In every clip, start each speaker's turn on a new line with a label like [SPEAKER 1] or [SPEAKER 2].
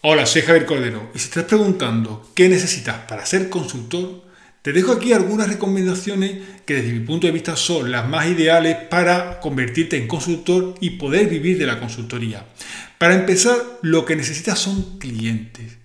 [SPEAKER 1] Hola, soy Javier Cordero y si estás preguntando qué necesitas para ser consultor, te dejo aquí algunas recomendaciones que desde mi punto de vista son las más ideales para convertirte en consultor y poder vivir de la consultoría. Para empezar, lo que necesitas son clientes.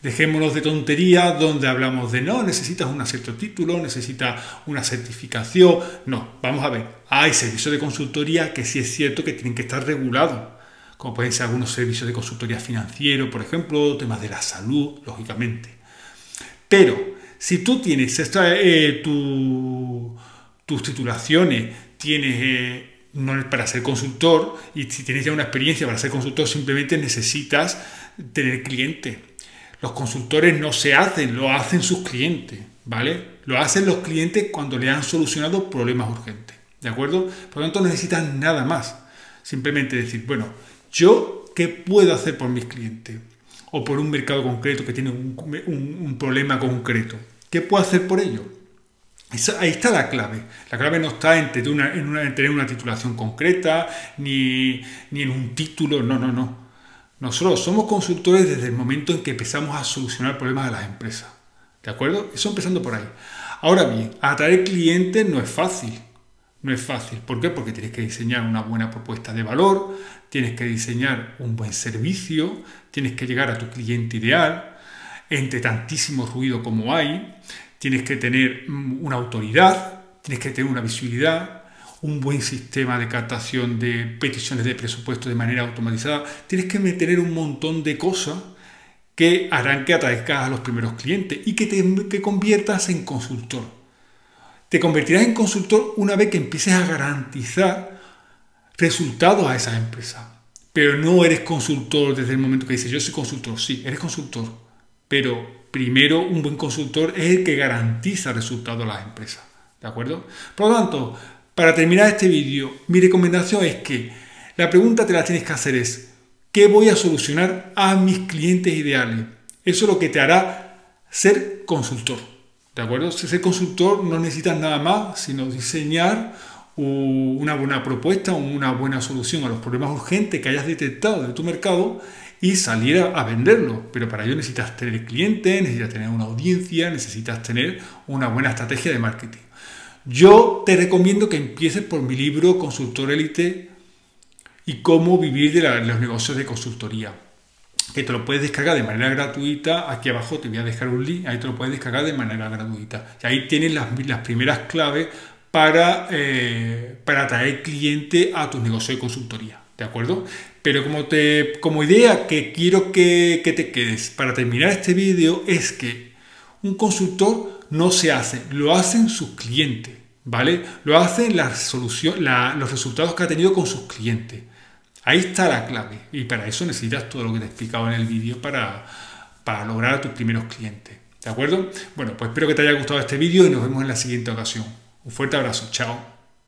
[SPEAKER 1] Dejémonos de tonterías donde hablamos de no, necesitas un cierto título, necesitas una certificación. No, vamos a ver, hay servicios de consultoría que sí es cierto que tienen que estar regulados como pueden ser algunos servicios de consultoría financiero, por ejemplo, temas de la salud, lógicamente. Pero si tú tienes eh, tus titulaciones, tienes eh, para ser consultor y si tienes ya una experiencia para ser consultor, simplemente necesitas tener clientes. Los consultores no se hacen, lo hacen sus clientes, ¿vale? Lo hacen los clientes cuando le han solucionado problemas urgentes, ¿de acuerdo? Por lo tanto, no necesitan nada más. Simplemente decir, bueno, yo, ¿qué puedo hacer por mis clientes? O por un mercado concreto que tiene un, problema concreto. ¿Qué puedo hacer por ello? ahí está la clave. La clave no está en tener una, titulación concreta, ni, ni en un título, no, no, no. Nosotros somos consultores desde el momento en que empezamos a solucionar problemas de las empresas. ¿De acuerdo? Eso empezando por ahí. Ahora bien, atraer clientes no es fácil. No es fácil. ¿Por qué? Porque tienes que diseñar una buena propuesta de valor, tienes que diseñar un buen servicio, tienes que llegar a tu cliente ideal, entre tantísimo ruido como hay, tienes que tener mm, una autoridad, tienes que tener una visibilidad, un buen sistema de captación de peticiones de presupuesto de manera automatizada, tienes que tener un montón de cosas que harán que atraigas a los primeros clientes y que te conviertas en consultor. Te convertirás en consultor una vez que empieces a garantizar resultados a esa empresa. Pero no eres consultor desde el momento que dices, yo soy consultor. Sí, eres consultor. Pero primero un buen consultor es el que garantiza resultados a las empresas. ¿De acuerdo? Por lo tanto, para terminar este vídeo, mi recomendación es que la pregunta te la tienes que hacer es, ¿qué voy a solucionar a mis clientes ideales? Eso es lo que te hará ser consultor. ¿De acuerdo? Ser consultor no necesitas nada más, sino diseñar una buena propuesta, una buena solución a los problemas urgentes que hayas detectado de tu mercado y salir a, venderlo. Pero para ello necesitas tener clientes, necesitas tener una audiencia, necesitas tener una buena estrategia de marketing. Yo te recomiendo que empieces por mi libro Consultor Elite y cómo vivir de los negocios de consultoría que te lo puedes descargar de manera gratuita. Aquí abajo te voy a dejar un link, ahí te lo puedes descargar de manera gratuita. Y ahí tienes las, primeras claves para, eh, para atraer cliente a tu negocio de consultoría. ¿De acuerdo? Pero como, te, como idea que quiero que, te quedes para terminar este vídeo es que un consultor no se hace, lo hacen sus clientes. ¿Vale? Lo hacen la solución, los resultados que ha tenido con sus clientes. Ahí está la clave y para eso necesitas todo lo que te he explicado en el vídeo para, para lograr a tus primeros clientes. ¿De acuerdo? Bueno, pues espero que te haya gustado este vídeo y nos vemos en la siguiente ocasión. Un fuerte abrazo, chao.